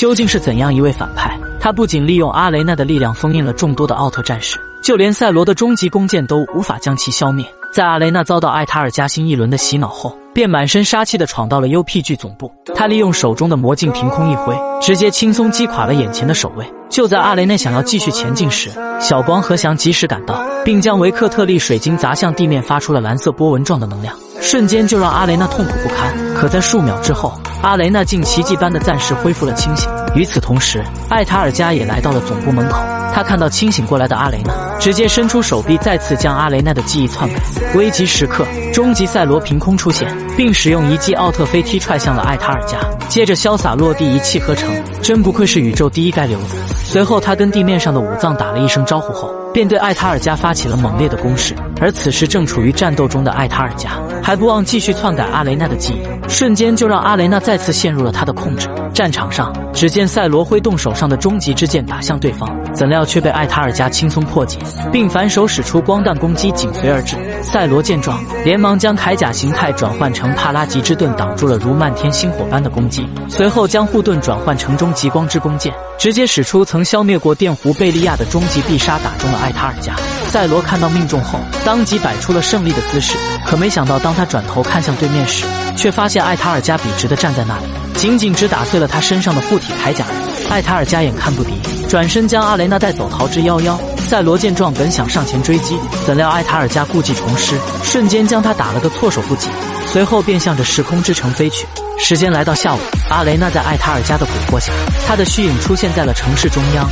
究竟是怎样一位反派？他不仅利用阿雷娜的力量封印了众多的奥特战士，就连赛罗的终极弓箭都无法将其消灭。在阿雷娜遭到艾塔尔加新一轮的洗脑后，便满身杀气的闯到了 UPG 总部。他利用手中的魔镜凭空一挥，直接轻松击垮了眼前的守卫。就在阿雷娜想要继续前进时，小光和翔及时赶到，并将维克特利水晶砸向地面，发出了蓝色波纹状的能量，瞬间就让阿雷娜痛苦不堪。可在数秒之后，阿雷娜竟奇迹般的暂时恢复了清醒。与此同时，艾塔尔加也来到了总部门口。他看到清醒过来的阿雷娜，直接伸出手臂，再次将阿雷娜的记忆篡改。危急时刻，终极赛罗凭空出现，并使用一记奥特飞踢踹向了艾塔尔加，接着潇洒落地，一气呵成。真不愧是宇宙第一街流子。随后，他跟地面上的武藏打了一声招呼后，便对艾塔尔加发起了猛烈的攻势。而此时正处于战斗中的艾塔尔加，还不忘继续篡改阿雷娜的记忆，瞬间就让阿雷娜再次陷入了他的控制。战场上，只见赛罗挥动手上的终极之剑打向对方，怎料却被艾塔尔加轻松破解，并反手使出光弹攻击，紧随而至。赛罗见状，连忙将铠甲形态转换成帕拉吉之盾，挡住了如漫天星火般的攻击。随后将护盾转换成终极光之弓箭，直接使出曾消灭过电弧贝利亚的终极必杀，打中了艾塔尔加。赛罗看到命中后，当即摆出了胜利的姿势。可没想到，当他转头看向对面时，却发现艾塔尔加笔直的站在那里，仅仅只打碎了他身上的护体铠甲。艾塔尔加眼看不敌，转身将阿雷娜带走，逃之夭夭。赛罗见状，本想上前追击，怎料艾塔尔加故技重施，瞬间将他打了个措手不及，随后便向着时空之城飞去。时间来到下午，阿雷娜在艾塔尔加的蛊惑下，他的虚影出现在了城市中央。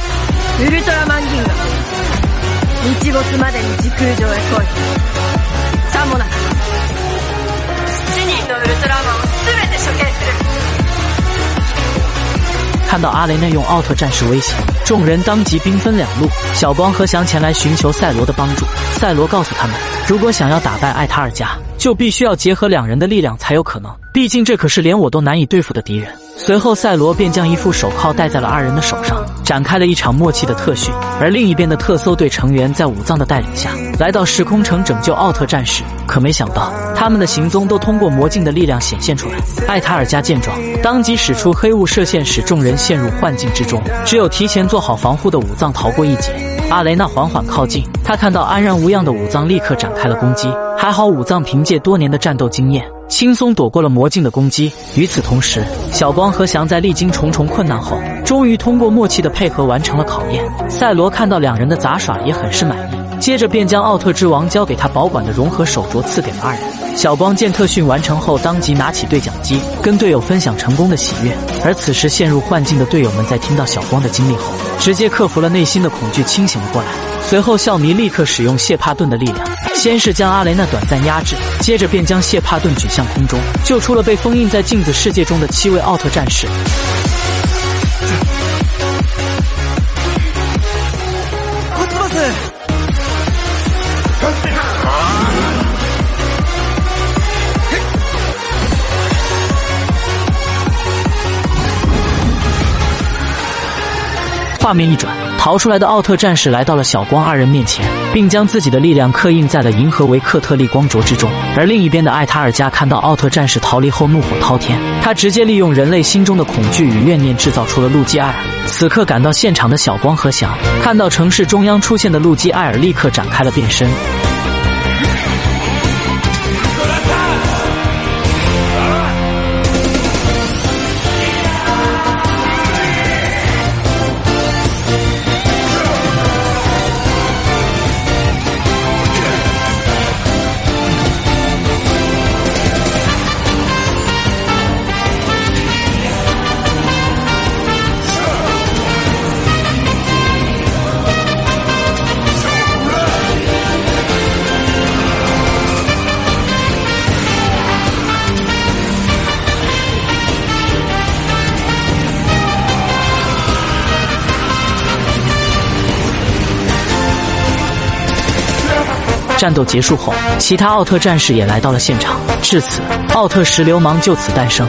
日没までに時空上へ来いさもなく7人のウルトラマン 看到阿雷内用奥特战士威胁，众人当即兵分两路。小光和翔前来寻求赛罗的帮助。赛罗告诉他们，如果想要打败艾塔尔加，就必须要结合两人的力量才有可能。毕竟这可是连我都难以对付的敌人。随后，赛罗便将一副手铐戴在了二人的手上，展开了一场默契的特训。而另一边的特搜队成员在武藏的带领下，来到时空城拯救奥特战士。可没想到，他们的行踪都通过魔镜的力量显现出来。艾塔尔加见状，当即使出黑雾射线，使众人陷入幻境之中。只有提前做好防护的武藏逃过一劫。阿雷娜缓缓靠近，他看到安然无恙的武藏，立刻展开了攻击。还好武藏凭借多年的战斗经验。轻松躲过了魔镜的攻击。与此同时，小光和翔在历经重重困难后，终于通过默契的配合完成了考验。赛罗看到两人的杂耍，也很是满意，接着便将奥特之王交给他保管的融合手镯赐给了二人。小光见特训完成后，当即拿起对讲机，跟队友分享成功的喜悦。而此时陷入幻境的队友们，在听到小光的经历后，直接克服了内心的恐惧，清醒了过来。随后，笑迷立刻使用谢帕顿的力量，先是将阿雷娜短暂压制，接着便将谢帕顿举向空中，救出了被封印在镜子世界中的七位奥特战士。画面一转，逃出来的奥特战士来到了小光二人面前，并将自己的力量刻印在了银河维克特利光镯之中。而另一边的艾塔尔加看到奥特战士逃离后，怒火滔天，他直接利用人类心中的恐惧与怨念，制造出了路基艾尔。此刻赶到现场的小光和翔看到城市中央出现的路基艾尔，立刻展开了变身。战斗结束后，其他奥特战士也来到了现场。至此，奥特石流氓就此诞生。